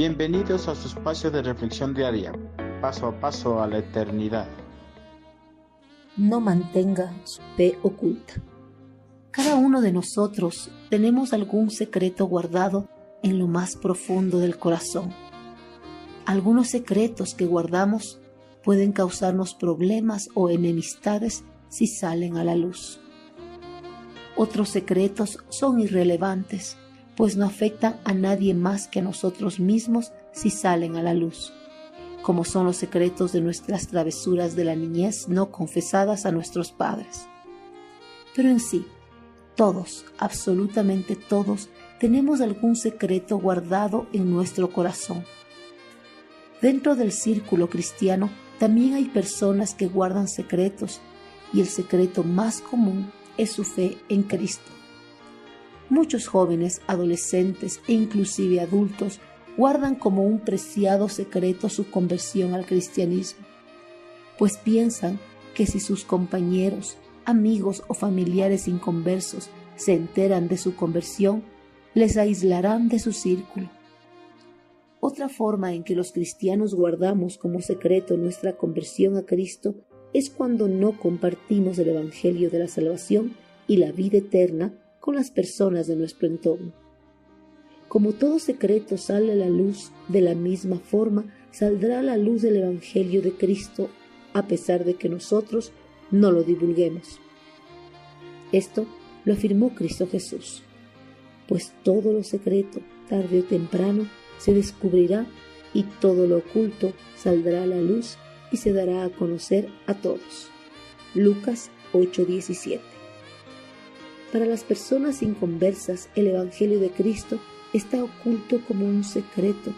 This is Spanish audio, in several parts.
Bienvenidos a su espacio de reflexión diaria, paso a paso a la eternidad. No mantenga su fe oculta. Cada uno de nosotros tenemos algún secreto guardado en lo más profundo del corazón. Algunos secretos que guardamos pueden causarnos problemas o enemistades si salen a la luz. Otros secretos son irrelevantes pues no afectan a nadie más que a nosotros mismos si salen a la luz, como son los secretos de nuestras travesuras de la niñez no confesadas a nuestros padres. Pero en sí, todos, absolutamente todos, tenemos algún secreto guardado en nuestro corazón. Dentro del círculo cristiano también hay personas que guardan secretos y el secreto más común es su fe en Cristo. Muchos jóvenes, adolescentes e inclusive adultos guardan como un preciado secreto su conversión al cristianismo, pues piensan que si sus compañeros, amigos o familiares inconversos se enteran de su conversión, les aislarán de su círculo. Otra forma en que los cristianos guardamos como secreto nuestra conversión a Cristo es cuando no compartimos el Evangelio de la salvación y la vida eterna con las personas de nuestro entorno. Como todo secreto sale a la luz, de la misma forma saldrá a la luz del Evangelio de Cristo a pesar de que nosotros no lo divulguemos. Esto lo afirmó Cristo Jesús, pues todo lo secreto, tarde o temprano, se descubrirá y todo lo oculto saldrá a la luz y se dará a conocer a todos. Lucas 8:17 para las personas inconversas, el Evangelio de Cristo está oculto como un secreto,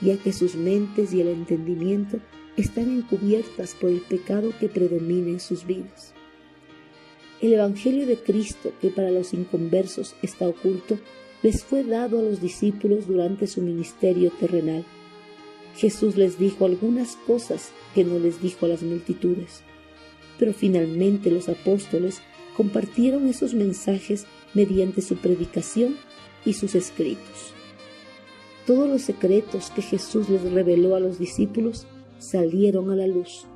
ya que sus mentes y el entendimiento están encubiertas por el pecado que predomina en sus vidas. El Evangelio de Cristo, que para los inconversos está oculto, les fue dado a los discípulos durante su ministerio terrenal. Jesús les dijo algunas cosas que no les dijo a las multitudes, pero finalmente los apóstoles compartieron esos mensajes mediante su predicación y sus escritos. Todos los secretos que Jesús les reveló a los discípulos salieron a la luz.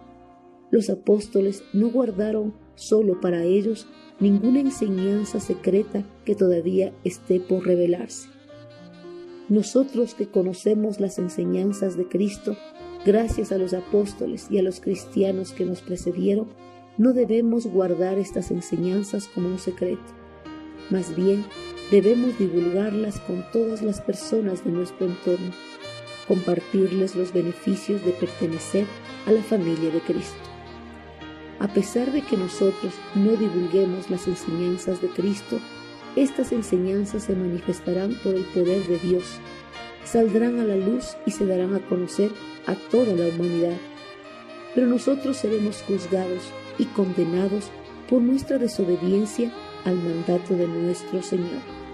Los apóstoles no guardaron solo para ellos ninguna enseñanza secreta que todavía esté por revelarse. Nosotros que conocemos las enseñanzas de Cristo, gracias a los apóstoles y a los cristianos que nos precedieron, no debemos guardar estas enseñanzas como un secreto. Más bien, debemos divulgarlas con todas las personas de nuestro entorno, compartirles los beneficios de pertenecer a la familia de Cristo. A pesar de que nosotros no divulguemos las enseñanzas de Cristo, estas enseñanzas se manifestarán por el poder de Dios, saldrán a la luz y se darán a conocer a toda la humanidad. Pero nosotros seremos juzgados y condenados por nuestra desobediencia al mandato de nuestro Señor.